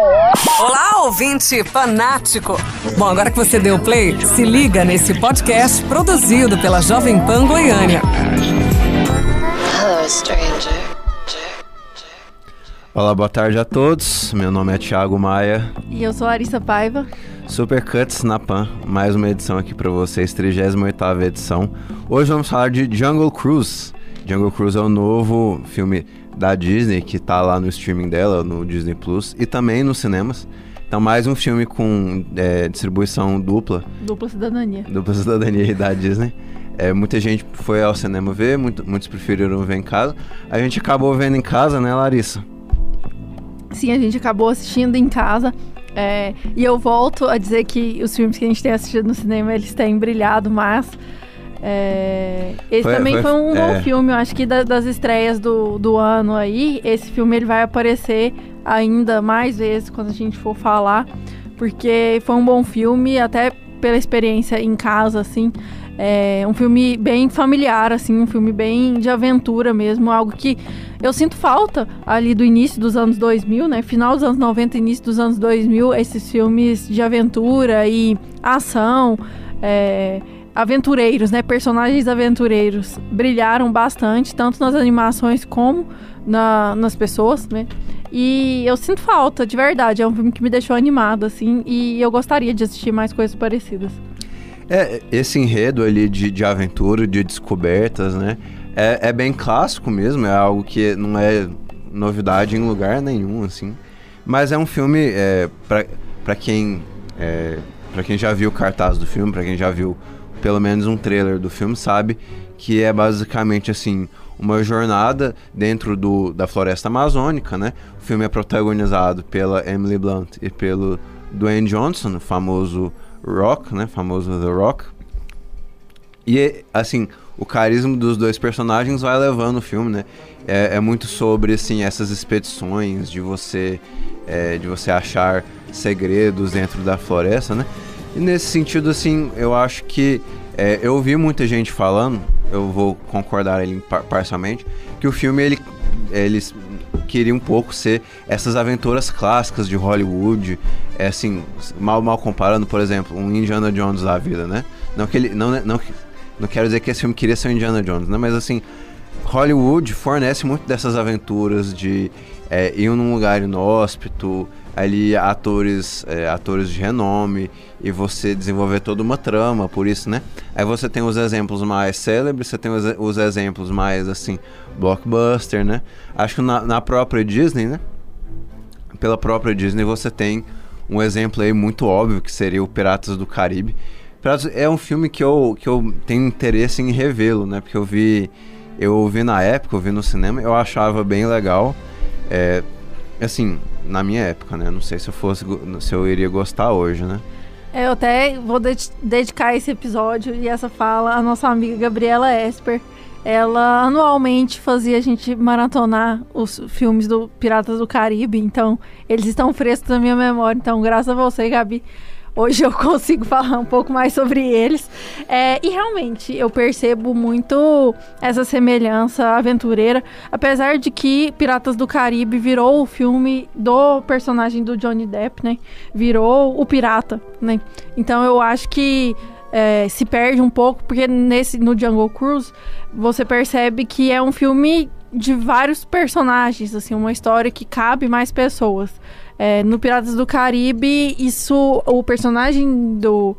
Olá, ouvinte fanático! Bom, agora que você deu play, se liga nesse podcast produzido pela Jovem Pan Goiânia. Hello, stranger. Olá, boa tarde a todos. Meu nome é Thiago Maia. E eu sou a Arissa Paiva. Super Cuts na Pan, mais uma edição aqui para vocês, 38ª edição. Hoje vamos falar de Jungle Cruise. Jungle Cruise é o novo filme da Disney que tá lá no streaming dela, no Disney Plus, e também nos cinemas. Então, mais um filme com é, distribuição dupla. Dupla cidadania. Dupla cidadania da Disney. É, muita gente foi ao cinema ver, muito, muitos preferiram ver em casa. A gente acabou vendo em casa, né, Larissa? Sim, a gente acabou assistindo em casa. É, e eu volto a dizer que os filmes que a gente tem assistido no cinema, eles têm brilhado, mas é, esse foi, também foi, foi um é... bom filme, eu acho que da, das estreias do, do ano aí, esse filme ele vai aparecer ainda mais vezes quando a gente for falar, porque foi um bom filme, até pela experiência em casa, assim. É um filme bem familiar, assim, um filme bem de aventura mesmo, algo que eu sinto falta ali do início dos anos 2000, né? Final dos anos 90, início dos anos 2000, esses filmes de aventura e ação. É, aventureiros, né? Personagens aventureiros brilharam bastante, tanto nas animações como na, nas pessoas, né? E eu sinto falta, de verdade. É um filme que me deixou animado, assim, e eu gostaria de assistir mais coisas parecidas. É, esse enredo ali de, de aventura, de descobertas, né? É, é bem clássico mesmo, é algo que não é novidade em lugar nenhum, assim. Mas é um filme, é, para quem, é, pra quem já viu o cartaz do filme, para quem já viu pelo menos um trailer do filme sabe que é basicamente assim uma jornada dentro do, da floresta amazônica, né? O filme é protagonizado pela Emily Blunt e pelo Dwayne Johnson, o famoso Rock, né? Famoso The Rock. E assim, o carisma dos dois personagens vai levando o filme, né? É, é muito sobre assim essas expedições de você é, de você achar segredos dentro da floresta, né? E nesse sentido, assim, eu acho que é, eu ouvi muita gente falando, eu vou concordar ele parcialmente, que o filme ele, eles queria um pouco ser essas aventuras clássicas de Hollywood, é assim, mal mal comparando, por exemplo, um Indiana Jones da vida, né? Não que ele não não não quero dizer que esse filme queria ser um Indiana Jones, né? Mas assim, Hollywood fornece muito dessas aventuras de é, ir num lugar inóspito, ali atores, é, atores de renome e você desenvolver toda uma trama por isso, né? Aí você tem os exemplos mais célebres, você tem os, os exemplos mais assim blockbuster, né? Acho que na, na própria Disney, né? Pela própria Disney você tem um exemplo aí muito óbvio que seria o Piratas do Caribe. Piratas é um filme que eu, que eu tenho interesse em revê-lo, né? Porque eu vi eu vi na época, eu vi no cinema, eu achava bem legal. É, assim, na minha época, né? Não sei se eu fosse se eu iria gostar hoje, né? É, eu até vou de dedicar esse episódio e essa fala à nossa amiga Gabriela Esper. Ela anualmente fazia a gente maratonar os filmes do Piratas do Caribe, então eles estão frescos na minha memória. Então, graças a você, Gabi, hoje eu consigo falar um pouco mais sobre eles. É, e realmente eu percebo muito essa semelhança aventureira, apesar de que Piratas do Caribe virou o filme do personagem do Johnny Depp, né? Virou o pirata, né? Então eu acho que é, se perde um pouco, porque nesse no Jungle Cruise você percebe que é um filme de vários personagens, assim, uma história que cabe mais pessoas. É, no Piratas do Caribe, isso. O personagem do,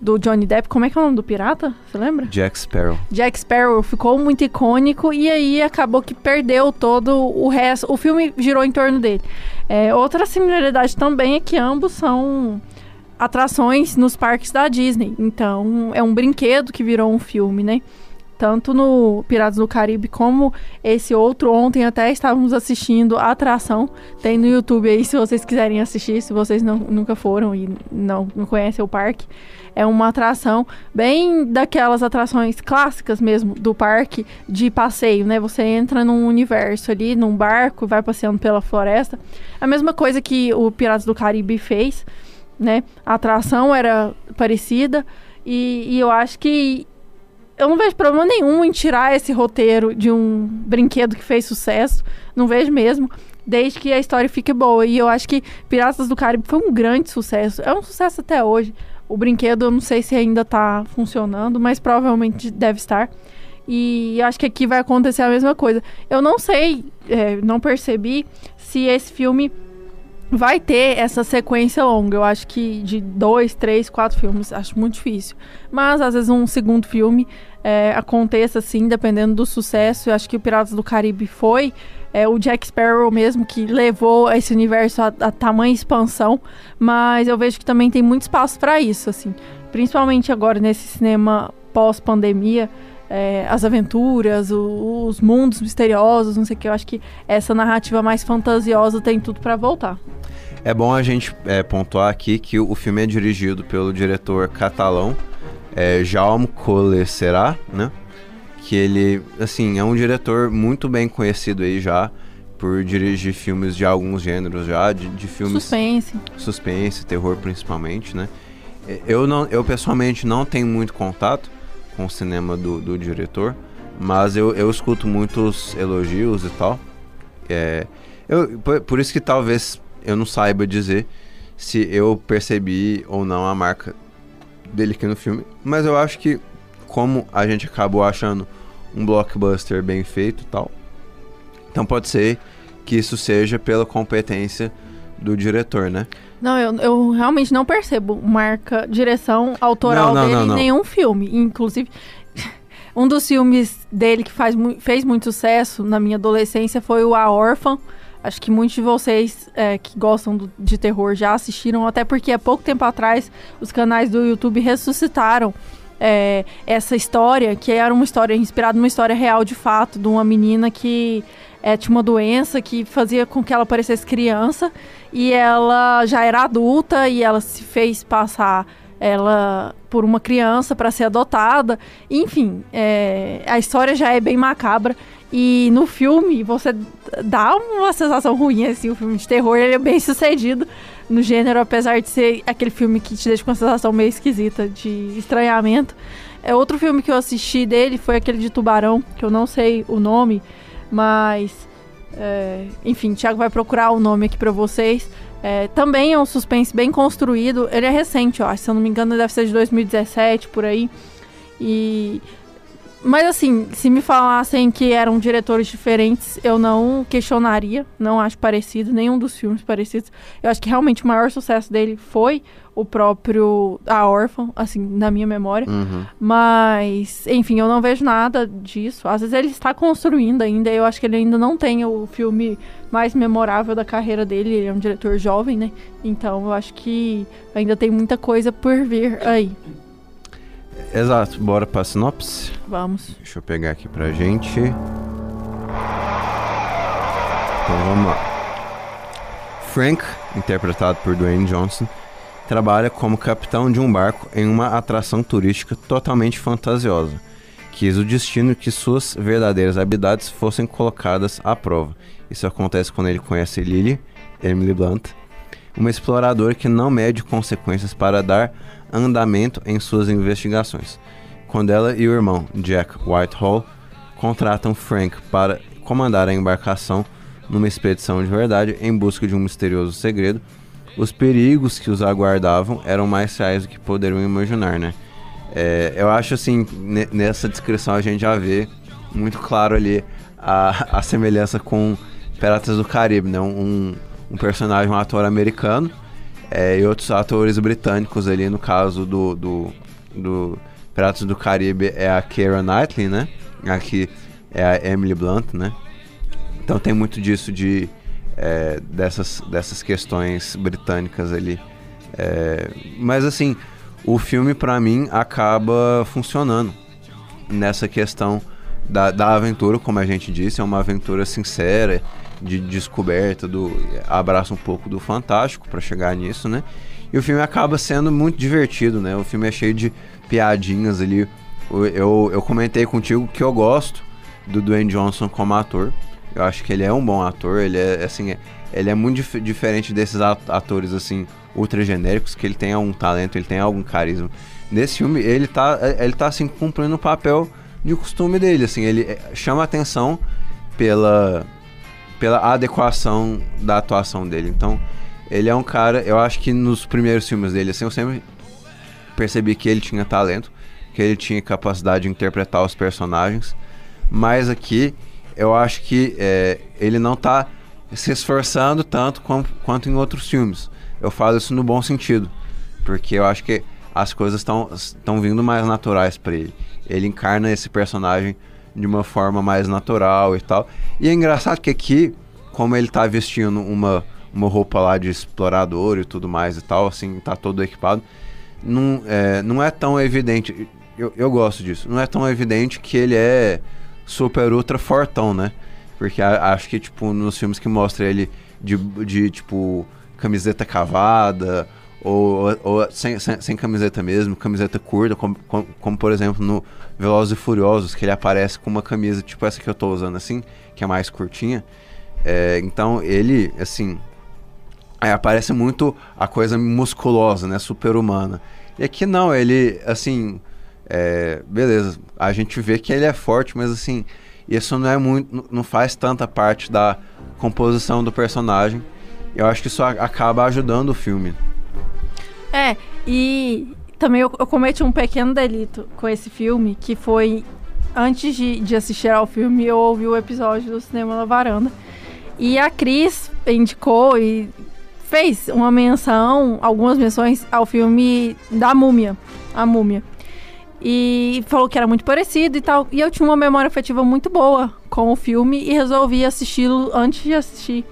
do Johnny Depp, como é que é o nome do pirata? Você lembra? Jack Sparrow. Jack Sparrow ficou muito icônico e aí acabou que perdeu todo o resto. O filme girou em torno dele. É, outra similaridade também é que ambos são atrações nos parques da Disney. Então, é um brinquedo que virou um filme, né? Tanto no Piratas do Caribe como esse outro. Ontem até estávamos assistindo a atração. Tem no YouTube aí se vocês quiserem assistir, se vocês não, nunca foram e não, não conhecem o parque. É uma atração bem daquelas atrações clássicas mesmo do parque de passeio, né? Você entra num universo ali, num barco, vai passeando pela floresta. A mesma coisa que o Piratas do Caribe fez, né? A atração era parecida. E, e eu acho que eu não vejo problema nenhum em tirar esse roteiro de um brinquedo que fez sucesso. Não vejo mesmo. desde que a história fique boa. E eu acho que Piratas do Caribe foi um grande sucesso. É um sucesso até hoje. O brinquedo eu não sei se ainda está funcionando, mas provavelmente deve estar. E acho que aqui vai acontecer a mesma coisa. Eu não sei, é, não percebi se esse filme vai ter essa sequência longa. Eu acho que de dois, três, quatro filmes, acho muito difícil. Mas às vezes um segundo filme é, aconteça assim, dependendo do sucesso. Eu acho que o Piratas do Caribe foi é, o Jack Sparrow mesmo que levou esse universo a, a tamanha expansão. Mas eu vejo que também tem muito espaço para isso, assim, principalmente agora nesse cinema pós-pandemia é, as aventuras, o, os mundos misteriosos, não sei o que. Eu acho que essa narrativa mais fantasiosa tem tudo para voltar. É bom a gente é, pontuar aqui que o filme é dirigido pelo diretor catalão é, Jaume Collet-Serra, né? Que ele, assim, é um diretor muito bem conhecido aí já por dirigir filmes de alguns gêneros já, de, de filmes... Suspense. Suspense, terror principalmente, né? Eu, não, eu pessoalmente não tenho muito contato, com o cinema do, do diretor, mas eu, eu escuto muitos elogios e tal. É, eu, por, por isso que talvez eu não saiba dizer se eu percebi ou não a marca dele aqui no filme, mas eu acho que como a gente acabou achando um blockbuster bem feito e tal, então pode ser que isso seja pela competência do diretor, né? Não, eu, eu realmente não percebo marca, direção autoral não, não, dele não, em nenhum filme. Inclusive, um dos filmes dele que faz, fez muito sucesso na minha adolescência foi o A Órfã. Acho que muitos de vocês é, que gostam do, de terror já assistiram, até porque há pouco tempo atrás os canais do YouTube ressuscitaram é, essa história, que era uma história inspirada numa história real de fato, de uma menina que é, tinha uma doença que fazia com que ela parecesse criança e ela já era adulta e ela se fez passar ela por uma criança para ser adotada. Enfim, é, a história já é bem macabra. E no filme você dá uma sensação ruim, assim, o filme de terror ele é bem sucedido no gênero, apesar de ser aquele filme que te deixa com uma sensação meio esquisita de estranhamento. É outro filme que eu assisti dele foi aquele de Tubarão, que eu não sei o nome, mas é, enfim, Thiago vai procurar o nome aqui para vocês. É, também é um suspense bem construído. Ele é recente, acho. Se eu não me engano, deve ser de 2017 por aí. E mas assim, se me falassem que eram diretores diferentes, eu não questionaria, não acho parecido, nenhum dos filmes parecidos. Eu acho que realmente o maior sucesso dele foi o próprio A Órfã, assim, na minha memória. Uhum. Mas, enfim, eu não vejo nada disso. Às vezes ele está construindo ainda, eu acho que ele ainda não tem o filme mais memorável da carreira dele, ele é um diretor jovem, né? Então eu acho que ainda tem muita coisa por vir aí. Exato, bora pra sinopse? Vamos. Deixa eu pegar aqui pra gente. Então vamos lá. Frank, interpretado por Dwayne Johnson, trabalha como capitão de um barco em uma atração turística totalmente fantasiosa. Quis o destino que suas verdadeiras habilidades fossem colocadas à prova. Isso acontece quando ele conhece Lily, Emily Blunt, uma exploradora que não mede consequências para dar andamento em suas investigações. Quando ela e o irmão, Jack Whitehall, contratam Frank para comandar a embarcação numa expedição de verdade em busca de um misterioso segredo, os perigos que os aguardavam eram mais reais do que poderiam imaginar, né? É, eu acho assim, nessa descrição a gente já vê muito claro ali a, a semelhança com Piratas do Caribe, né? Um, um personagem, um ator americano é, e outros atores britânicos ali, no caso do, do, do Piratas do Caribe é a Keira Knightley, né? Aqui é a Emily Blunt, né? Então tem muito disso de é, dessas, dessas questões britânicas ali. É, mas assim, o filme para mim acaba funcionando nessa questão da, da aventura, como a gente disse, é uma aventura sincera de descoberta do abraça um pouco do fantástico para chegar nisso, né? E o filme acaba sendo muito divertido, né? O filme é cheio de piadinhas ali. Eu, eu comentei contigo que eu gosto do Dwayne Johnson como ator. Eu acho que ele é um bom ator, ele é assim, ele é muito dif diferente desses atores assim ultra genéricos que ele tem algum talento, ele tem algum carisma. Nesse filme ele tá ele tá assim cumprindo o papel de costume dele, assim, ele é, chama atenção pela pela adequação da atuação dele. Então, ele é um cara, eu acho que nos primeiros filmes dele, assim, eu sempre percebi que ele tinha talento, que ele tinha capacidade de interpretar os personagens, mas aqui eu acho que é, ele não está se esforçando tanto com, quanto em outros filmes. Eu falo isso no bom sentido, porque eu acho que as coisas estão vindo mais naturais para ele. Ele encarna esse personagem de uma forma mais natural e tal. E é engraçado que aqui, como ele está vestindo uma uma roupa lá de explorador e tudo mais e tal, assim, tá todo equipado. Não é, não é tão evidente, eu, eu gosto disso, não é tão evidente que ele é super ultra fortão, né? Porque a, acho que, tipo, nos filmes que mostra ele de, de tipo, camiseta cavada, ou, ou sem, sem, sem, camiseta mesmo, camiseta curta, como, como, como, por exemplo no Velozes e Furiosos, que ele aparece com uma camisa tipo essa que eu tô usando assim, que é mais curtinha. É, então ele, assim, Aí aparece muito a coisa musculosa, né? Super-humana. E aqui não, ele, assim. É, beleza, a gente vê que ele é forte, mas assim, isso não é muito. não faz tanta parte da composição do personagem. Eu acho que isso acaba ajudando o filme. É, e também eu, eu cometi um pequeno delito com esse filme, que foi antes de, de assistir ao filme, eu ouvi o episódio do Cinema na Varanda. E a Cris indicou e fez uma menção, algumas menções ao filme da Múmia, a Múmia. E falou que era muito parecido e tal. E eu tinha uma memória afetiva muito boa com o filme e resolvi assisti-lo antes de assistir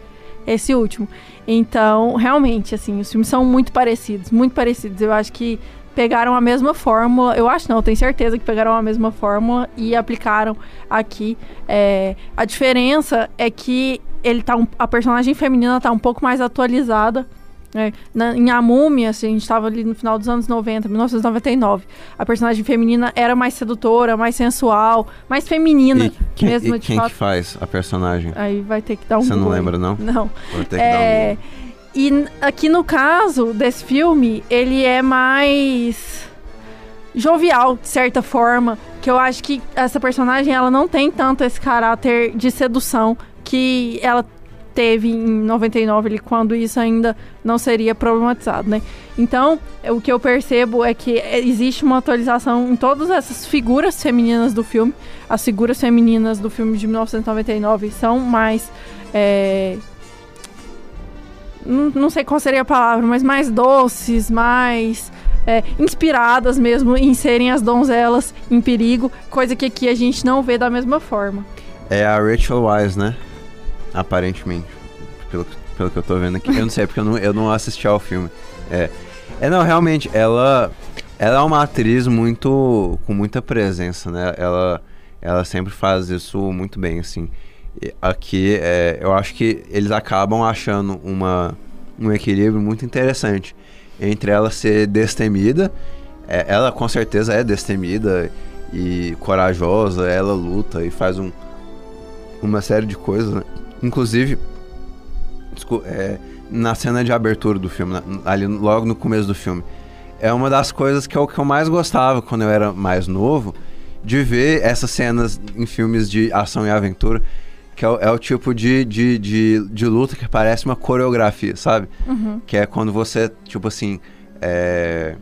esse último. Então, realmente, assim, os filmes são muito parecidos, muito parecidos. Eu acho que pegaram a mesma fórmula. Eu acho não, tenho certeza que pegaram a mesma fórmula e aplicaram aqui. É, a diferença é que ele tá um, a personagem feminina tá um pouco mais atualizada. Né? Na, em A Múmia, assim, a gente estava ali no final dos anos 90, 1999. A personagem feminina era mais sedutora, mais sensual, mais feminina. E quem, mesmo, e quem fato. que faz a personagem? Aí vai ter que dar um Você não lembra, não? Não. Vou ter que é... dar um E aqui no caso desse filme, ele é mais jovial, de certa forma. Que eu acho que essa personagem ela não tem tanto esse caráter de sedução que ela teve em 99, ali, quando isso ainda não seria problematizado, né? Então, o que eu percebo é que existe uma atualização em todas essas figuras femininas do filme. As figuras femininas do filme de 1999 são mais. É... Não, não sei qual seria a palavra, mas mais doces, mais. É, inspiradas mesmo em serem as donzelas em perigo, coisa que aqui a gente não vê da mesma forma. É a Rachel Wise, né? Aparentemente. Pelo, pelo que eu tô vendo aqui. Eu não sei, porque eu não, eu não assisti ao filme. É. É, não, realmente, ela. Ela é uma atriz muito. com muita presença, né? Ela, ela sempre faz isso muito bem, assim. Aqui, é, eu acho que eles acabam achando uma, um equilíbrio muito interessante entre ela ser destemida. É, ela com certeza é destemida e corajosa, ela luta e faz um, uma série de coisas, né? Inclusive, é, na cena de abertura do filme, ali logo no começo do filme, é uma das coisas que eu, que eu mais gostava quando eu era mais novo, de ver essas cenas em filmes de ação e aventura, que é o, é o tipo de, de, de, de, luta que parece uma coreografia, sabe? Uhum. Que é quando você, tipo assim, é,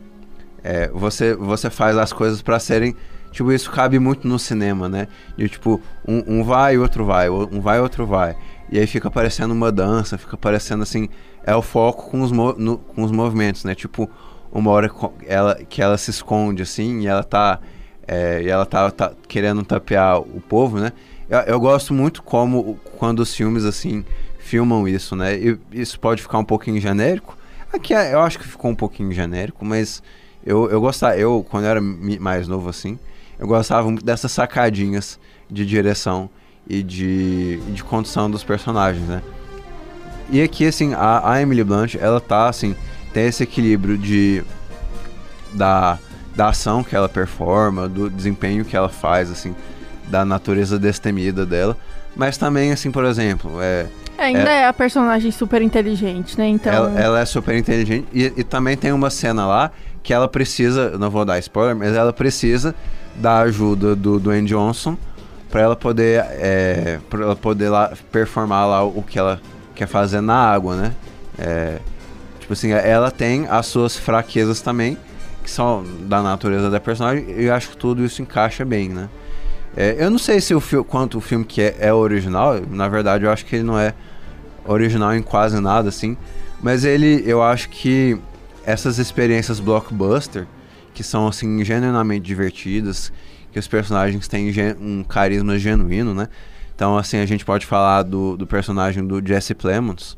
é, você, você faz as coisas para serem Tipo, isso cabe muito no cinema, né? De tipo, um, um vai, outro vai, um vai, outro vai. E aí fica parecendo uma dança, fica parecendo assim. É o foco com os, no, com os movimentos, né? Tipo, uma hora ela, que ela se esconde assim e ela tá. É, e ela tá, tá, querendo tapear o povo, né? Eu, eu, gosto muito como quando os filmes assim filmam isso, né? E isso pode ficar um pouquinho genérico. Aqui é, eu acho que ficou um pouquinho genérico, mas eu, eu gostava, eu quando eu era mais novo assim, eu gostava muito dessas sacadinhas de direção e de, de condução dos personagens, né? E aqui, assim, a, a Emily Blunt, ela tá, assim, tem esse equilíbrio de... Da, da ação que ela performa, do desempenho que ela faz, assim, da natureza destemida dela. Mas também, assim, por exemplo, é... é ainda é, é, a personagem super inteligente, né? Então... Ela, ela é super inteligente e, e também tem uma cena lá que ela precisa, não vou dar spoiler, mas ela precisa da ajuda do Dwayne Johnson para ela poder é, para ela poder lá performar lá o que ela quer fazer na água, né? É, tipo assim, ela tem as suas fraquezas também, que são da natureza da personagem, e eu acho que tudo isso encaixa bem, né? É, eu não sei se o quanto o filme que é, é original, na verdade eu acho que ele não é original em quase nada, assim, mas ele, eu acho que essas experiências blockbuster, que são assim genuinamente divertidas, que os personagens têm um carisma genuíno, né? Então, assim, a gente pode falar do, do personagem do Jesse Plemons,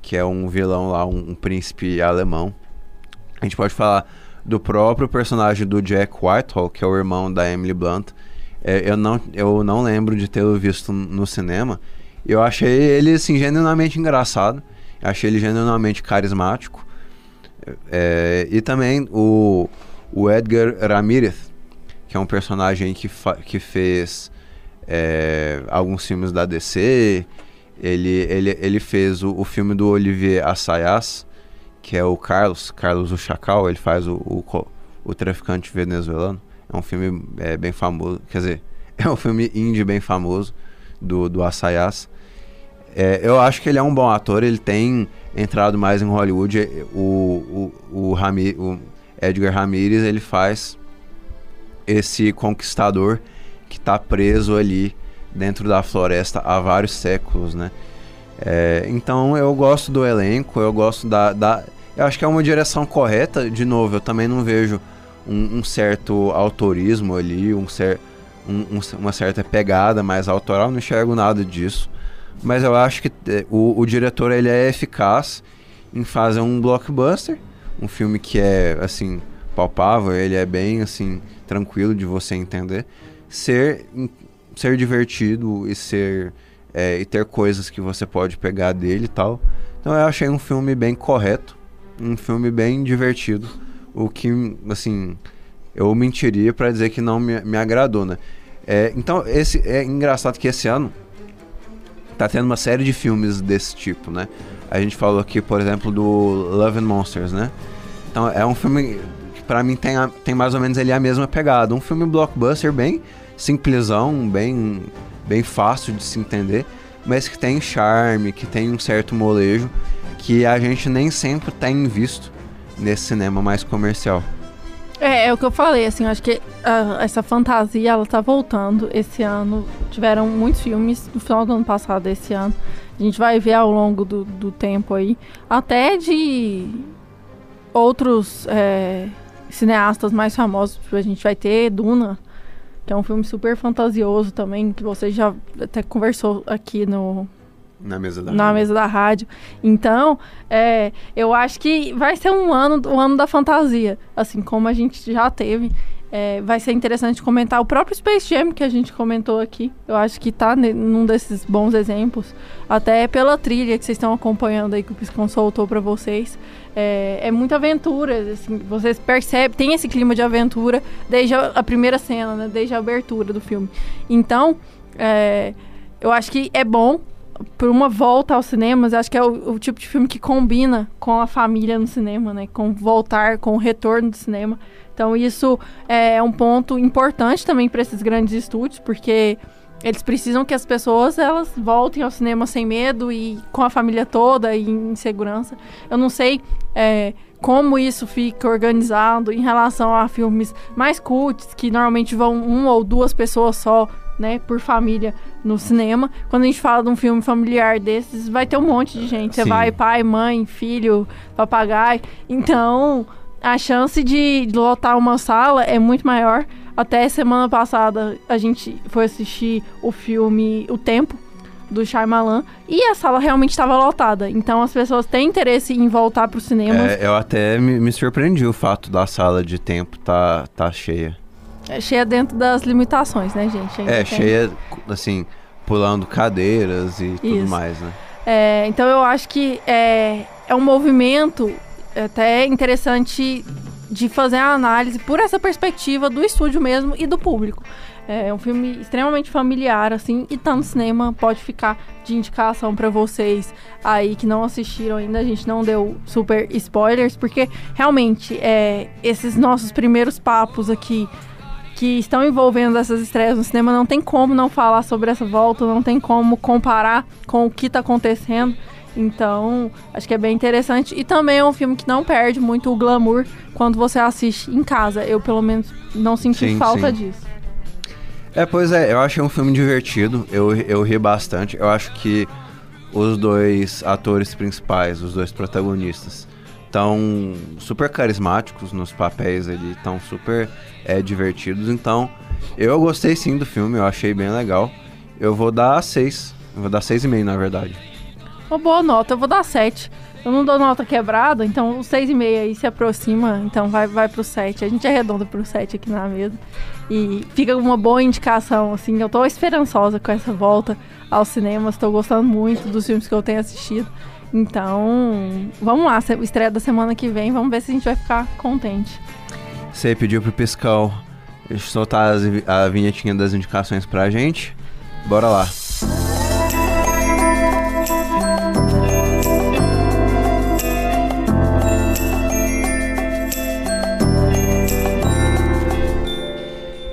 que é um vilão lá, um, um, príncipe alemão. A gente pode falar do próprio personagem do Jack Whitehall, que é o irmão da Emily Blunt. É, eu, não, eu não lembro de tê-lo visto no cinema. Eu achei ele, assim, genuinamente engraçado. achei ele genuinamente carismático. É, e também o, o Edgar Ramirez, que é um personagem que, que fez é, alguns filmes da DC. Ele, ele, ele fez o, o filme do Olivier Assayas, que é o Carlos, Carlos o Chacal, ele faz o, o, o traficante venezuelano. É um filme é, bem famoso, quer dizer, é um filme indie bem famoso do, do Assayas. É, eu acho que ele é um bom ator, ele tem entrado mais em Hollywood. O, o, o, Rami, o Edgar Ramirez, ele faz esse conquistador que está preso ali dentro da floresta há vários séculos, né? É, então eu gosto do elenco, eu gosto da, da, Eu acho que é uma direção correta. De novo, eu também não vejo um, um certo autorismo ali, um cer um, um, uma certa pegada mais autoral, não enxergo nada disso. Mas eu acho que é, o, o diretor ele é eficaz em fazer um blockbuster, um filme que é assim palpável, ele é bem assim tranquilo de você entender, ser, ser divertido e ser é, e ter coisas que você pode pegar dele e tal. Então eu achei um filme bem correto, um filme bem divertido, o que assim eu mentiria para dizer que não me, me agradou, né? É, então esse é engraçado que esse ano tá tendo uma série de filmes desse tipo, né? A gente falou aqui, por exemplo, do Love and Monsters, né? Então é um filme para mim tem, a, tem mais ou menos ali a mesma pegada. Um filme blockbuster bem simplesão, bem, bem fácil de se entender, mas que tem charme, que tem um certo molejo que a gente nem sempre tem visto nesse cinema mais comercial. É, é o que eu falei, assim, eu acho que uh, essa fantasia, ela tá voltando esse ano. Tiveram muitos filmes no final do ano passado, esse ano. A gente vai ver ao longo do, do tempo aí, até de outros é, cineastas mais famosos. A gente vai ter Duna, que é um filme super fantasioso também, que você já até conversou aqui no. Na mesa da na rádio. mesa da rádio. Então, é, eu acho que vai ser um ano, um ano da fantasia, assim como a gente já teve. É, vai ser interessante comentar o próprio Space Jam que a gente comentou aqui. Eu acho que tá num desses bons exemplos. Até pela trilha que vocês estão acompanhando aí que o Piscon soltou para vocês. É, é, muita aventura. Assim, vocês percebem, tem esse clima de aventura desde a, a primeira cena, né, desde a abertura do filme. Então, é, eu acho que é bom por uma volta aos cinemas, acho que é o, o, tipo de filme que combina com a família no cinema, né? Com voltar, com o retorno do cinema. Então isso é um ponto importante também para esses grandes estúdios, porque eles precisam que as pessoas elas voltem ao cinema sem medo e com a família toda e em segurança. Eu não sei é, como isso fica organizado em relação a filmes mais cults, que normalmente vão uma ou duas pessoas só, né, por família no cinema. Quando a gente fala de um filme familiar desses, vai ter um monte de gente. Você vai pai, mãe, filho, papagaio. Então, a chance de lotar uma sala é muito maior. Até semana passada a gente foi assistir o filme O Tempo do Shyamalan e a sala realmente estava lotada. Então as pessoas têm interesse em voltar para o cinema. É, eu até me, me, surpreendi o fato da sala de tempo tá, tá cheia. É cheia dentro das limitações, né, gente? É, tem... cheia, assim, pulando cadeiras e Isso. tudo mais, né? É, então eu acho que é, é um movimento até interessante de fazer a análise por essa perspectiva do estúdio mesmo e do público. É um filme extremamente familiar, assim, e tá no cinema, pode ficar de indicação para vocês aí que não assistiram ainda. A gente não deu super spoilers, porque realmente é, esses nossos primeiros papos aqui que estão envolvendo essas estreias no cinema, não tem como não falar sobre essa volta, não tem como comparar com o que está acontecendo. Então, acho que é bem interessante. E também é um filme que não perde muito o glamour quando você assiste em casa. Eu, pelo menos, não senti sim, falta sim. disso. É, pois é, eu achei um filme divertido. Eu, eu ri bastante. Eu acho que os dois atores principais, os dois protagonistas, estão super carismáticos nos papéis ali, estão super é, divertidos. Então, eu gostei sim do filme, eu achei bem legal. Eu vou dar seis. Eu vou dar seis e meio, na verdade. Uma boa nota, eu vou dar 7. Eu não dou nota quebrada, então o 6,5 aí se aproxima, então vai, vai pro 7. A gente arredonda pro 7 aqui na mesa. E fica uma boa indicação, assim. Eu tô esperançosa com essa volta aos cinemas, tô gostando muito dos filmes que eu tenho assistido. Então, vamos lá, estreia da semana que vem, vamos ver se a gente vai ficar contente. Você pediu pro Piscal soltar a vinhetinha das indicações pra gente. Bora lá.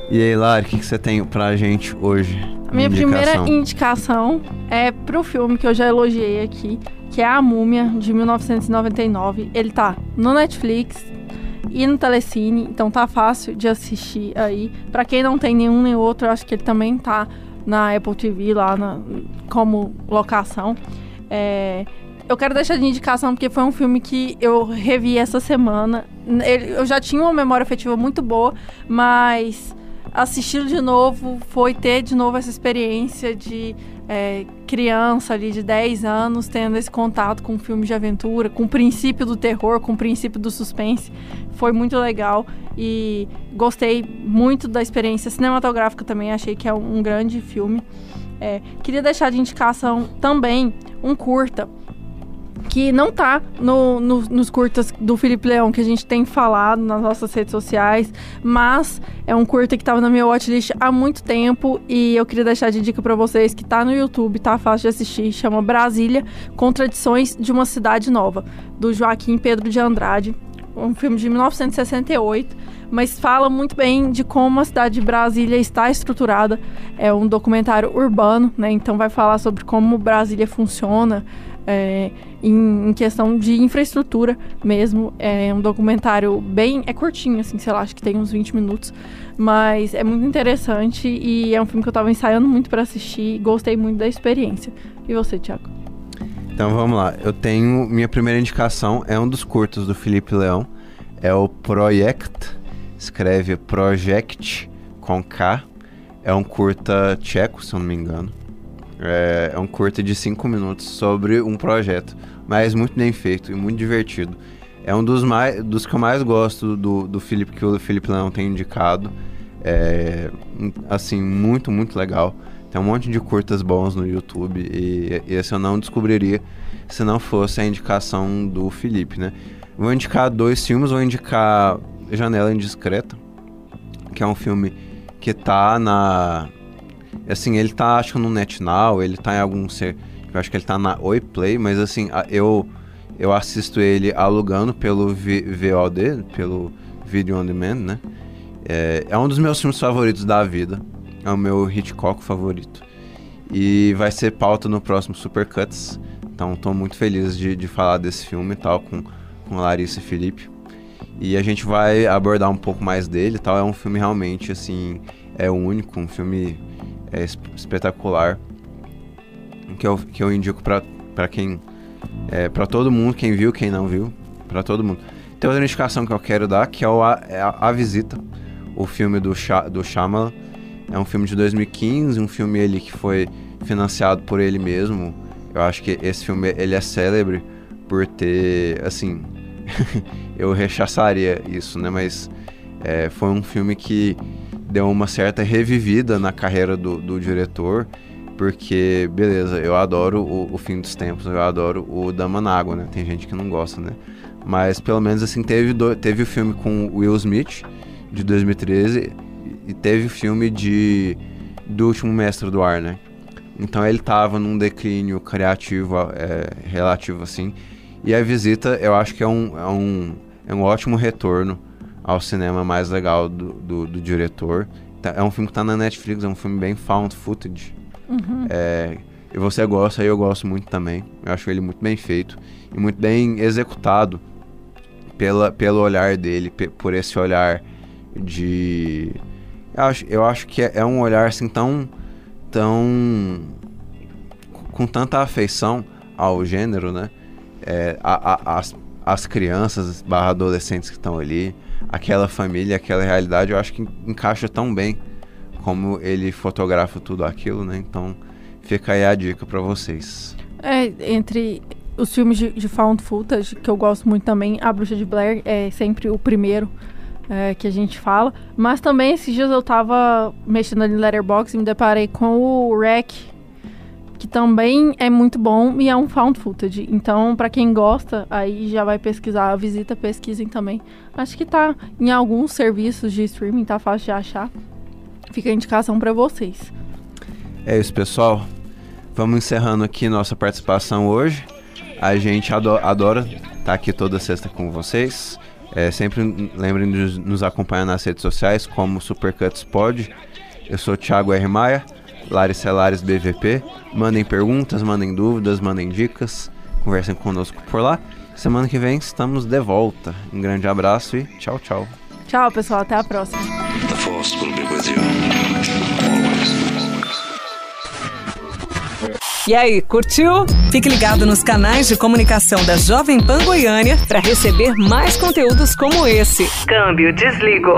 E aí, Lari, o que, que você tem pra gente hoje? A minha indicação? primeira indicação é pro filme que eu já elogiei aqui, que é A Múmia, de 1999. Ele tá no Netflix e no Telecine, então tá fácil de assistir aí. Pra quem não tem nenhum nem outro, eu acho que ele também tá na Apple TV, lá na, como locação. É, eu quero deixar de indicação porque foi um filme que eu revi essa semana. Ele, eu já tinha uma memória afetiva muito boa, mas assistir de novo foi ter de novo essa experiência de é, criança ali de 10 anos tendo esse contato com um filme de aventura, com o princípio do terror, com o princípio do suspense. Foi muito legal e gostei muito da experiência cinematográfica também, achei que é um, grande filme. É, queria deixar de indicação também um curta que não tá no, no, nos curtas do Felipe Leão que a gente tem falado nas nossas redes sociais, mas é um curta que tava na minha watchlist há muito tempo e eu queria deixar de dica para vocês que tá no YouTube, tá fácil de assistir, chama Brasília, Contradições de uma Cidade Nova, do Joaquim Pedro de Andrade, um filme de 1968, mas fala muito bem de como a cidade de Brasília está estruturada. É um documentário urbano, né? Então vai falar sobre como Brasília funciona, é, em, em, questão de infraestrutura mesmo. É um documentário bem. É curtinho, assim, sei lá, acho que tem uns 20 minutos. Mas é muito interessante e é um filme que eu tava ensaiando muito para assistir gostei muito da experiência. E você, Thiago? Então vamos lá. Eu tenho. Minha primeira indicação é um dos curtos do Felipe Leão. É o Project. Escreve Project com K. É um curta tcheco, se eu não me engano. É, é um curta de 5 minutos sobre um projeto, mas muito bem feito e muito divertido. É um dos, mais, dos que eu mais gosto do, do Felipe, que o Felipe Leão tem indicado. É, assim, muito, muito legal. Tem um monte de curtas bons no YouTube e, e esse eu não descobriria se não fosse a indicação do Felipe, né? Vou indicar dois filmes, vou indicar Janela Indiscreta, que é um filme que tá na, Assim, ele tá, acho que no NetNow, ele tá em algum ser. Eu acho que ele tá na Oi Play, mas assim, eu, eu assisto ele alugando pelo v, VOD, pelo Video On Demand, né? É, é um dos meus filmes favoritos da vida. É o meu Hitchcock favorito. E vai ser pauta no próximo Supercuts. Então tô muito feliz de, de falar desse filme e tal, com, com Larissa e Felipe. E a gente vai abordar um pouco mais dele tal. É um filme realmente, assim, é único, um filme é espetacular que eu, que eu indico para quem é, para todo mundo quem viu quem não viu para todo mundo. Tem outra indicação que eu quero dar que é o a, é a, Visita o filme do do Shyamalan. É um filme de 2015 um filme ele que foi financiado por ele mesmo. Eu acho que esse filme ele é célebre por ter assim eu rechaçaria isso né mas é, foi um filme que deu uma certa revivida na carreira do, do diretor, porque, beleza, eu adoro o, o, Fim dos Tempos, eu adoro o Dama na Água, né? Tem gente que não gosta, né? Mas pelo menos assim, teve, do, teve o filme com Will Smith, de 2013, e teve o filme de do último Mestre do Ar, né? Então ele tava num declínio criativo é, relativo assim. E a visita, eu acho que é um, é um, é um ótimo retorno ao cinema mais legal do, do, do diretor. Tá, é um filme que está na Netflix, é um filme bem found footage. Uhum. É, e você gosta, e eu gosto muito também. Eu acho ele muito bem feito e muito bem executado pela, pelo olhar dele, por esse olhar de. Eu acho, eu acho que é, é um olhar assim tão. tão. com tanta afeição ao gênero, né? É, a, a, as, as crianças barra adolescentes que estão ali, aquela família, aquela realidade, eu acho que encaixa tão bem como ele fotografa tudo aquilo, né? Então fica aí a dica para vocês. É, entre os filmes de, de found footage, que eu gosto muito também, A Bruxa de Blair é sempre o primeiro é, que a gente fala. Mas também esses dias eu tava mexendo ali no Letterboxd e me deparei com o Rec, que também é muito bom e é um found footage. Então, para quem gosta, aí já vai pesquisar, visita, pesquisem também. Acho que tá em alguns serviços de streaming, tá fácil de achar. Fica a indicação para vocês. É isso, pessoal. Vamos encerrando aqui nossa participação hoje. A gente adora estar tá aqui toda sexta com vocês. É, sempre lembrem de nos acompanhar nas redes sociais, como Supercuts Pod. Eu sou o Thiago R. Maia, Lares Celares BVP. Mandem perguntas, mandem dúvidas, mandem dicas. Conversem conosco por lá. Semana que vem estamos de volta. Um grande abraço e tchau, tchau. Tchau, pessoal. Até a próxima. E aí, curtiu? Fique ligado nos canais de comunicação da Jovem Pan Goiânia para receber mais conteúdos como esse. Câmbio, desligo.